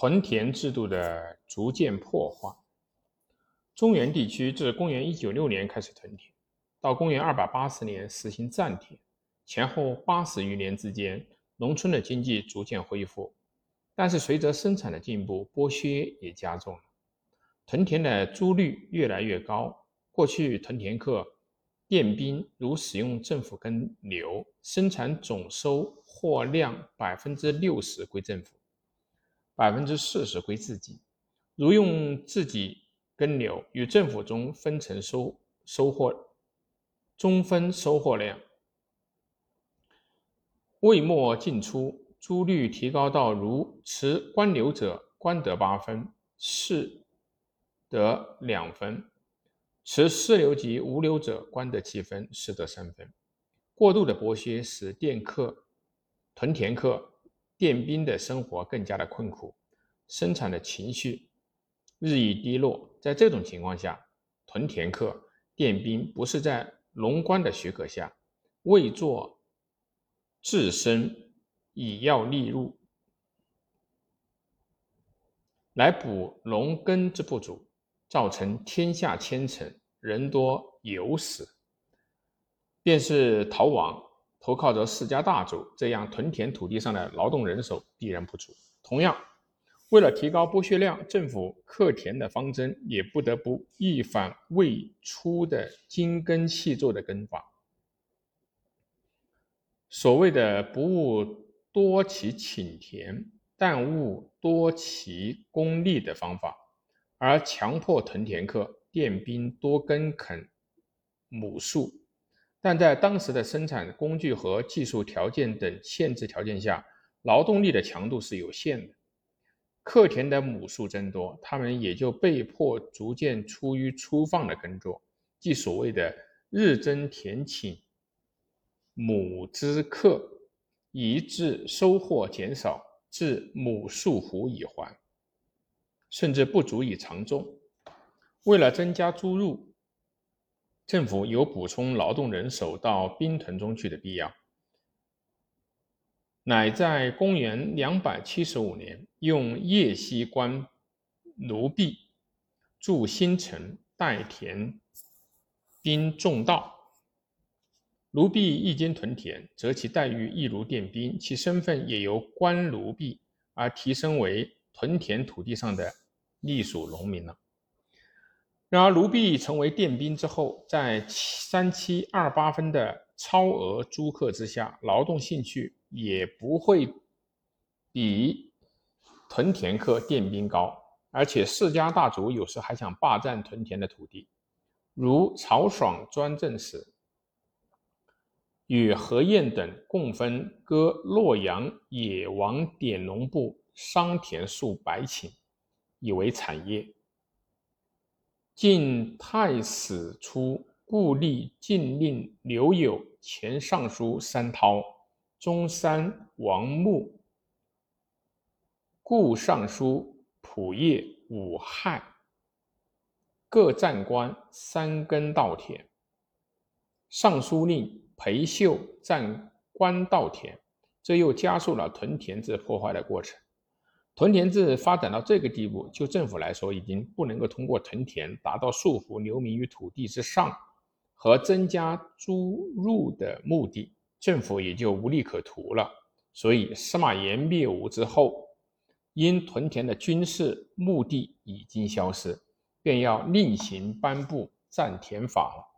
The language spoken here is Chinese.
屯田制度的逐渐破坏。中原地区自公元196年开始屯田，到公元280年实行暂田，前后八十余年之间，农村的经济逐渐恢复。但是随着生产的进步，剥削也加重了，屯田的租率越来越高。过去屯田客、佃兵如使用政府耕牛，生产总收获量百分之六十归政府。百分之四十归自己，如用自己耕牛，与政府中分成收收获，中分收获量。未末进出，租率提高到如持官牛者，官得八分，士得两分；持私牛及无牛者，官得七分，士得三分。过度的剥削使佃客、屯田客。佃兵的生活更加的困苦，生产的情绪日益低落。在这种情况下，屯田客、佃兵不是在龙官的许可下，未做自身以要利入，来补农耕之不足，造成天下千城人多有死，便是逃亡。投靠着世家大族，这样屯田土地上的劳动人手必然不足。同样，为了提高剥削量，政府克田的方针也不得不一反未出的精耕细作的耕法。所谓的“不务多其请田，但务多其功利”的方法，而强迫屯田客、佃兵多耕垦亩数。但在当时的生产工具和技术条件等限制条件下，劳动力的强度是有限的，客田的亩数增多，他们也就被迫逐渐出于粗放的耕作，即所谓的日增田顷，亩之客，以致收获减少，至亩数斛以还，甚至不足以常种。为了增加租入。政府有补充劳动人手到兵屯中去的必要，乃在公元两百七十五年，用叶西官奴婢筑新城，代田兵种稻。奴婢一经屯田，则其待遇亦如佃兵，其身份也由官奴婢而提升为屯田土地上的隶属农民了。然而，奴婢成为佃兵之后，在三七二八分的超额租客之下，劳动兴趣也不会比屯田客、佃兵高。而且，世家大族有时还想霸占屯田的土地，如曹爽专政时，与何晏等共分割洛阳野王典农部商田数百顷，以为产业。晋太史初，故立晋令刘友、前尚书三韬、中山王穆、故尚书仆射五害，各占官三耕稻田。尚书令裴秀占官稻田，这又加速了屯田制破坏的过程。屯田制发展到这个地步，就政府来说，已经不能够通过屯田达到束缚流民于土地之上和增加租入的目的，政府也就无利可图了。所以，司马炎灭吴之后，因屯田的军事目的已经消失，便要另行颁布占田法了。